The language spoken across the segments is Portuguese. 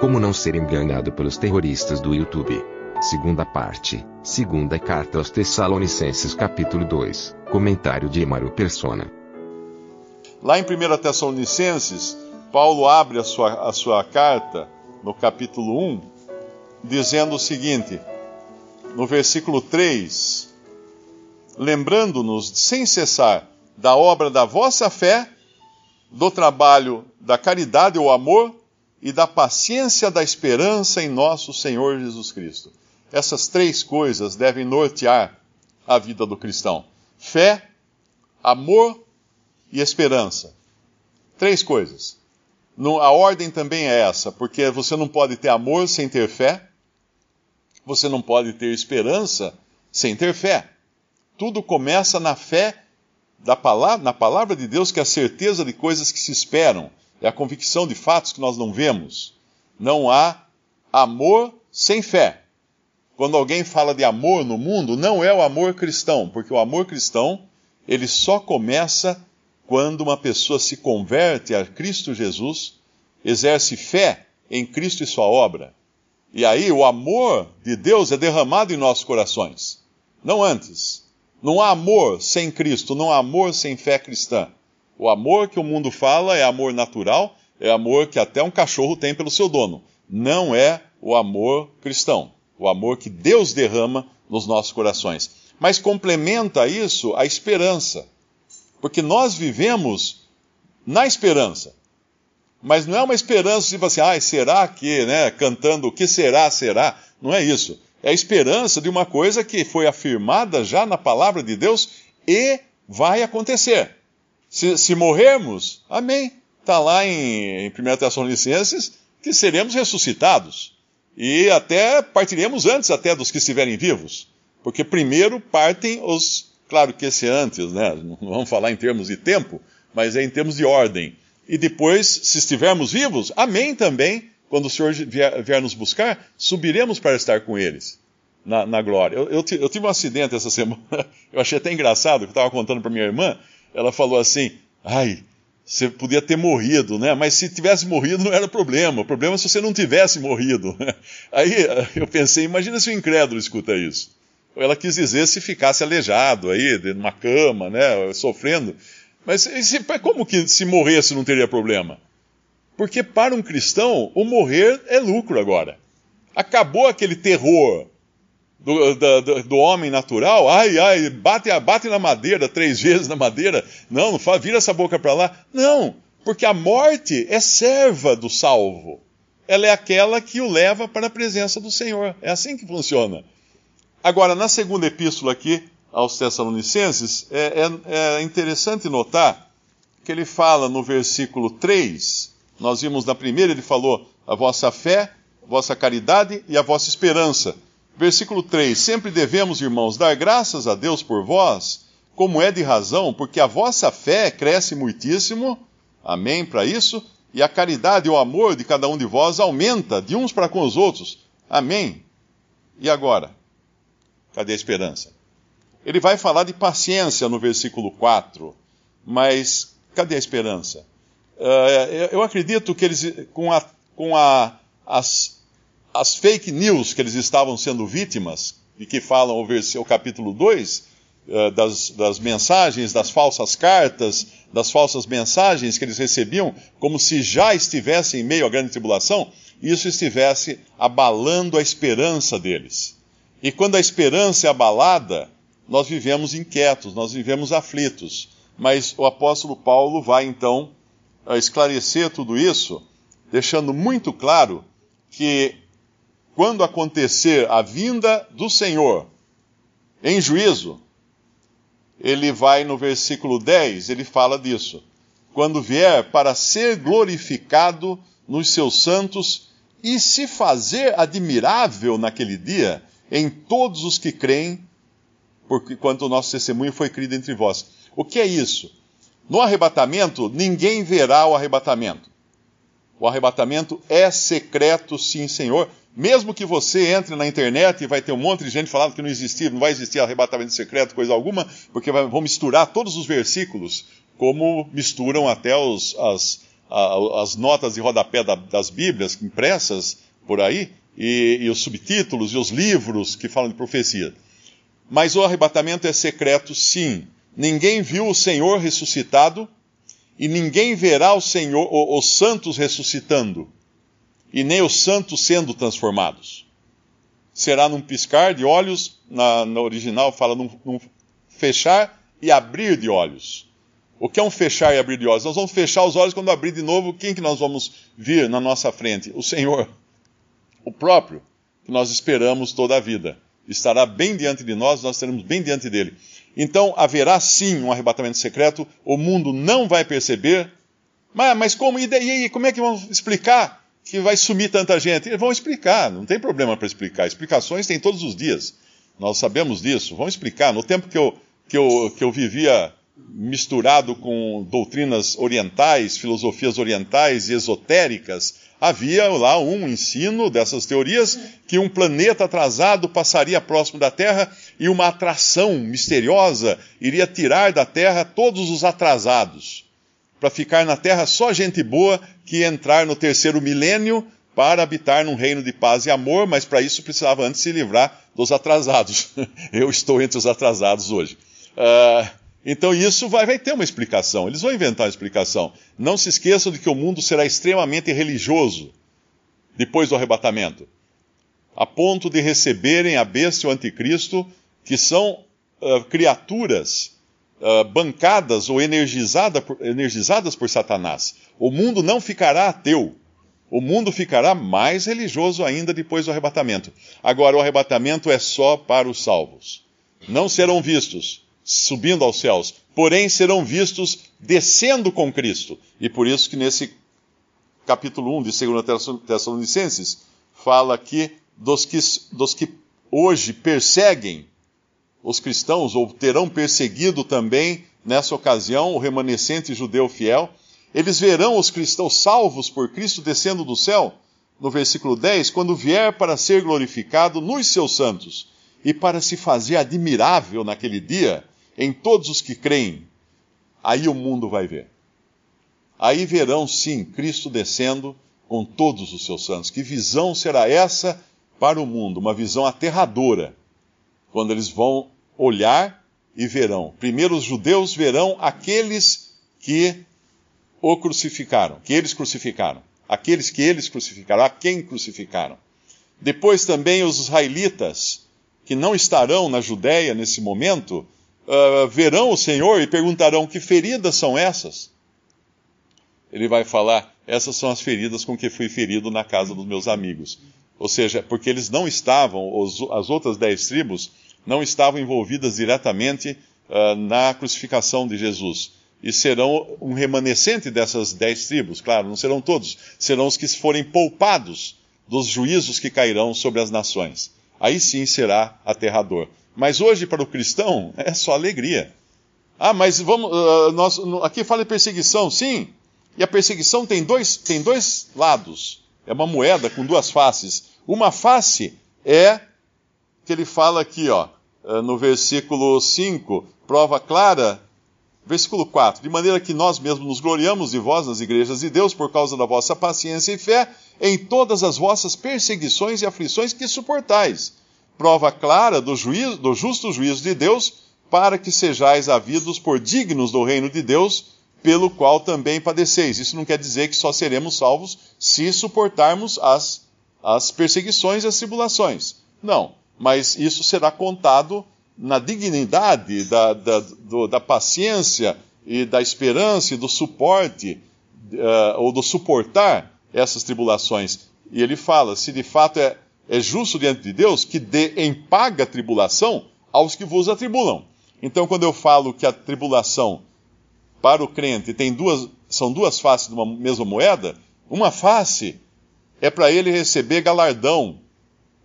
Como não ser enganado pelos terroristas do YouTube. Segunda parte. Segunda carta aos Tessalonicenses capítulo 2. Comentário de Emaro Persona. Lá em 1 Tessalonicenses, Paulo abre a sua, a sua carta, no capítulo 1, dizendo o seguinte, no versículo 3: Lembrando-nos sem cessar da obra da vossa fé, do trabalho da caridade ou amor e da paciência da esperança em nosso Senhor Jesus Cristo. Essas três coisas devem nortear a vida do cristão: fé, amor e esperança. Três coisas. a ordem também é essa, porque você não pode ter amor sem ter fé, você não pode ter esperança sem ter fé. Tudo começa na fé da palavra, na palavra de Deus, que é a certeza de coisas que se esperam, é a convicção de fatos que nós não vemos. Não há amor sem fé. Quando alguém fala de amor no mundo, não é o amor cristão, porque o amor cristão, ele só começa quando uma pessoa se converte a Cristo Jesus, exerce fé em Cristo e sua obra. E aí o amor de Deus é derramado em nossos corações, não antes. Não há amor sem Cristo, não há amor sem fé cristã. O amor que o mundo fala é amor natural, é amor que até um cachorro tem pelo seu dono. Não é o amor cristão, o amor que Deus derrama nos nossos corações. Mas complementa isso a esperança, porque nós vivemos na esperança. Mas não é uma esperança tipo assim, ah, será que, né, cantando o que será, será. Não é isso. É a esperança de uma coisa que foi afirmada já na palavra de Deus e vai acontecer. Se, se morrermos, amém. Está lá em, em 1 Tessalonicenses que seremos ressuscitados. E até partiremos antes até dos que estiverem vivos. Porque primeiro partem os. Claro que esse antes, né? Não vamos falar em termos de tempo, mas é em termos de ordem. E depois, se estivermos vivos, amém também. Quando o Senhor vier, vier nos buscar, subiremos para estar com eles na, na glória. Eu, eu, eu, tive um acidente essa semana, eu achei até engraçado, que eu estava contando para minha irmã ela falou assim: ai, você podia ter morrido, né? Mas se tivesse morrido não era problema. O problema é se você não tivesse morrido. Aí eu pensei, imagina se o incrédulo escuta isso. Ela quis dizer se ficasse aleijado aí, numa cama, né? Sofrendo. Mas se, como que se morresse não teria problema? Porque para um cristão, o morrer é lucro agora. Acabou aquele terror do, do, do, homem natural, ai, ai, bate, bate na madeira três vezes na madeira, não, não fala, vira essa boca para lá. Não, porque a morte é serva do salvo. Ela é aquela que o leva para a presença do Senhor. É assim que funciona. Agora, na segunda epístola aqui, aos Tessalonicenses, é, é, é interessante notar que ele fala no versículo 3, nós vimos na primeira, ele falou a vossa fé, a vossa caridade e a vossa esperança. Versículo 3: Sempre devemos, irmãos, dar graças a Deus por vós, como é de razão, porque a vossa fé cresce muitíssimo. Amém para isso. E a caridade e o amor de cada um de vós aumenta de uns para com os outros. Amém. E agora? Cadê a esperança? Ele vai falar de paciência no versículo 4, mas cadê a esperança? Uh, eu acredito que eles, com, a, com a, as as fake news que eles estavam sendo vítimas, e que falam o, o capítulo 2, uh, eh, das, das mensagens, das falsas cartas, das falsas mensagens que eles recebiam, como se já estivessem em meio à grande tribulação, isso estivesse abalando a esperança deles. E quando a esperança é abalada, nós vivemos inquietos, nós vivemos aflitos. Mas o apóstolo Paulo vai então esclarecer tudo isso, deixando muito claro que quando acontecer a vinda do Senhor em juízo, ele vai no versículo 10, ele fala disso. quando vier para ser glorificado nos seus santos e se fazer admirável naquele dia em todos os que creem, porque quanto o nosso testemunho foi crido entre vós. O que é isso? No arrebatamento, ninguém verá o arrebatamento. O arrebatamento é secreto, sim, Senhor. Mesmo que você entre na internet e vai ter um monte de gente falando que não existia, não vai existir arrebatamento secreto, coisa alguma, porque vão misturar todos os versículos, como misturam até os, as, as notas de rodapé da, das Bíblias impressas por aí, e, e os subtítulos e os livros que falam de profecia. Mas o arrebatamento é secreto, sim. Ninguém viu o Senhor ressuscitado e ninguém verá o Senhor, os santos ressuscitando, e nem os santos sendo transformados. Será num piscar de olhos, na, na original fala num, num fechar e abrir de olhos. O que é um fechar e abrir de olhos? Nós vamos fechar os olhos quando abrir de novo, quem que nós vamos vir na nossa frente? O Senhor, o próprio, que nós esperamos toda a vida. Estará bem diante de nós, nós estaremos bem diante dele. Então haverá sim um arrebatamento secreto, o mundo não vai perceber. Mas, mas como? E, daí, como é que vão explicar que vai sumir tanta gente? Vão explicar, não tem problema para explicar. Explicações tem todos os dias. Nós sabemos disso. Vamos explicar. No tempo que eu, que eu, que eu vivia misturado com doutrinas orientais, filosofias orientais e esotéricas, havia lá um ensino dessas teorias que um planeta atrasado passaria próximo da Terra e uma atração misteriosa iria tirar da Terra todos os atrasados, para ficar na Terra só gente boa que ia entrar no terceiro milênio para habitar num reino de paz e amor, mas para isso precisava antes se livrar dos atrasados. Eu estou entre os atrasados hoje. Uh, então isso vai, vai ter uma explicação. Eles vão inventar uma explicação. Não se esqueçam de que o mundo será extremamente religioso depois do arrebatamento, a ponto de receberem a besta e o anticristo, que são uh, criaturas uh, bancadas ou energizada por, energizadas por Satanás. O mundo não ficará ateu. O mundo ficará mais religioso ainda depois do arrebatamento. Agora, o arrebatamento é só para os salvos. Não serão vistos subindo aos céus, porém serão vistos descendo com Cristo. E por isso que nesse capítulo 1 de 2 Tessalonicenses fala aqui dos que, dos que hoje perseguem os cristãos, ou terão perseguido também nessa ocasião o remanescente judeu fiel. Eles verão os cristãos salvos por Cristo descendo do céu, no versículo 10, quando vier para ser glorificado nos seus santos e para se fazer admirável naquele dia em todos os que creem, aí o mundo vai ver. Aí verão sim Cristo descendo com todos os seus santos. Que visão será essa para o mundo? Uma visão aterradora, quando eles vão olhar e verão. Primeiro os judeus verão aqueles que o crucificaram, que eles crucificaram, aqueles que eles crucificaram, a quem crucificaram. Depois também os israelitas, que não estarão na Judéia nesse momento, uh, verão o Senhor e perguntarão: que feridas são essas? Ele vai falar: essas são as feridas com que fui ferido na casa dos meus amigos. Ou seja, porque eles não estavam, os, as outras dez tribos não estavam envolvidas diretamente uh, na crucificação de Jesus. E serão um remanescente dessas dez tribos, claro, não serão todos, serão os que forem poupados dos juízos que cairão sobre as nações. Aí sim será aterrador. Mas hoje, para o cristão, é só alegria. Ah, mas vamos. Uh, nós, aqui fala de perseguição, sim. E a perseguição tem dois, tem dois lados. É uma moeda com duas faces. Uma face é que ele fala aqui, ó, no versículo 5, prova clara. Versículo 4: De maneira que nós mesmos nos gloriamos de vós nas igrejas de Deus por causa da vossa paciência e fé em todas as vossas perseguições e aflições que suportais prova clara do, juízo, do justo juízo de Deus, para que sejais havidos por dignos do reino de Deus, pelo qual também padeceis. Isso não quer dizer que só seremos salvos se suportarmos as, as perseguições e as tribulações. Não, mas isso será contado na dignidade da, da, do, da paciência e da esperança e do suporte, uh, ou do suportar essas tribulações. E ele fala: se de fato é é justo diante de Deus que dê em paga tribulação aos que vos atribulam. Então, quando eu falo que a tribulação para o crente tem duas, são duas faces de uma mesma moeda, uma face é para ele receber galardão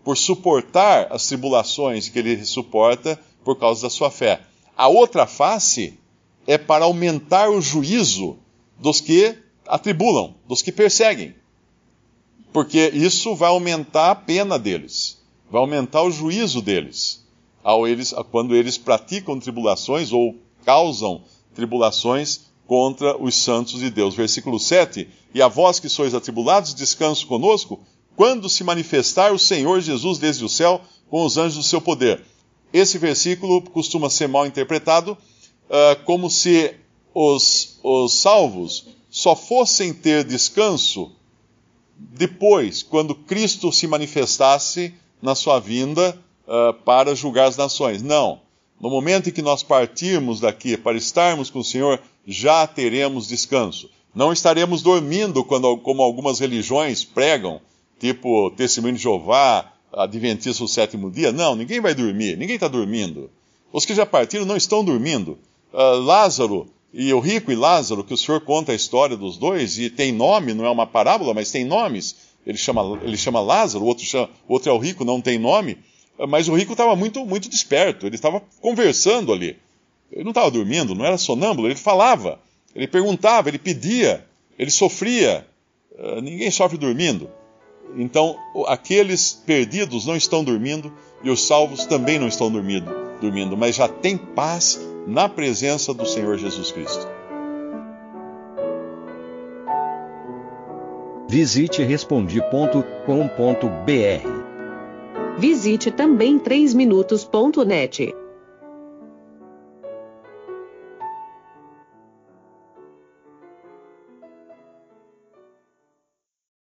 por suportar as tribulações que ele suporta por causa da sua fé. A outra face é para aumentar o juízo dos que atribulam, dos que perseguem. Porque isso vai aumentar a pena deles, vai aumentar o juízo deles, ao eles quando eles praticam tribulações ou causam tribulações contra os santos de Deus. Versículo 7: E a vós que sois atribulados, descanso conosco, quando se manifestar o Senhor Jesus desde o céu com os anjos do seu poder. Esse versículo costuma ser mal interpretado uh, como se os, os salvos só fossem ter descanso depois, quando Cristo se manifestasse na sua vinda uh, para julgar as nações. Não. No momento em que nós partirmos daqui para estarmos com o Senhor, já teremos descanso. Não estaremos dormindo quando, como algumas religiões pregam, tipo Testemunho de Jeová, Adventista do sétimo dia. Não, ninguém vai dormir, ninguém está dormindo. Os que já partiram não estão dormindo. Uh, Lázaro e o rico e Lázaro, que o Senhor conta a história dos dois, e tem nome, não é uma parábola, mas tem nomes. Ele chama, ele chama Lázaro, o outro, chama, outro é o rico, não tem nome. Mas o rico estava muito, muito desperto, ele estava conversando ali. Ele não estava dormindo, não era sonâmbulo, ele falava, ele perguntava, ele pedia, ele sofria. Uh, ninguém sofre dormindo. Então, aqueles perdidos não estão dormindo e os salvos também não estão dormindo, dormindo mas já têm paz na presença do Senhor Jesus Cristo. Visite respondi.com.br. Visite também 3minutos.net.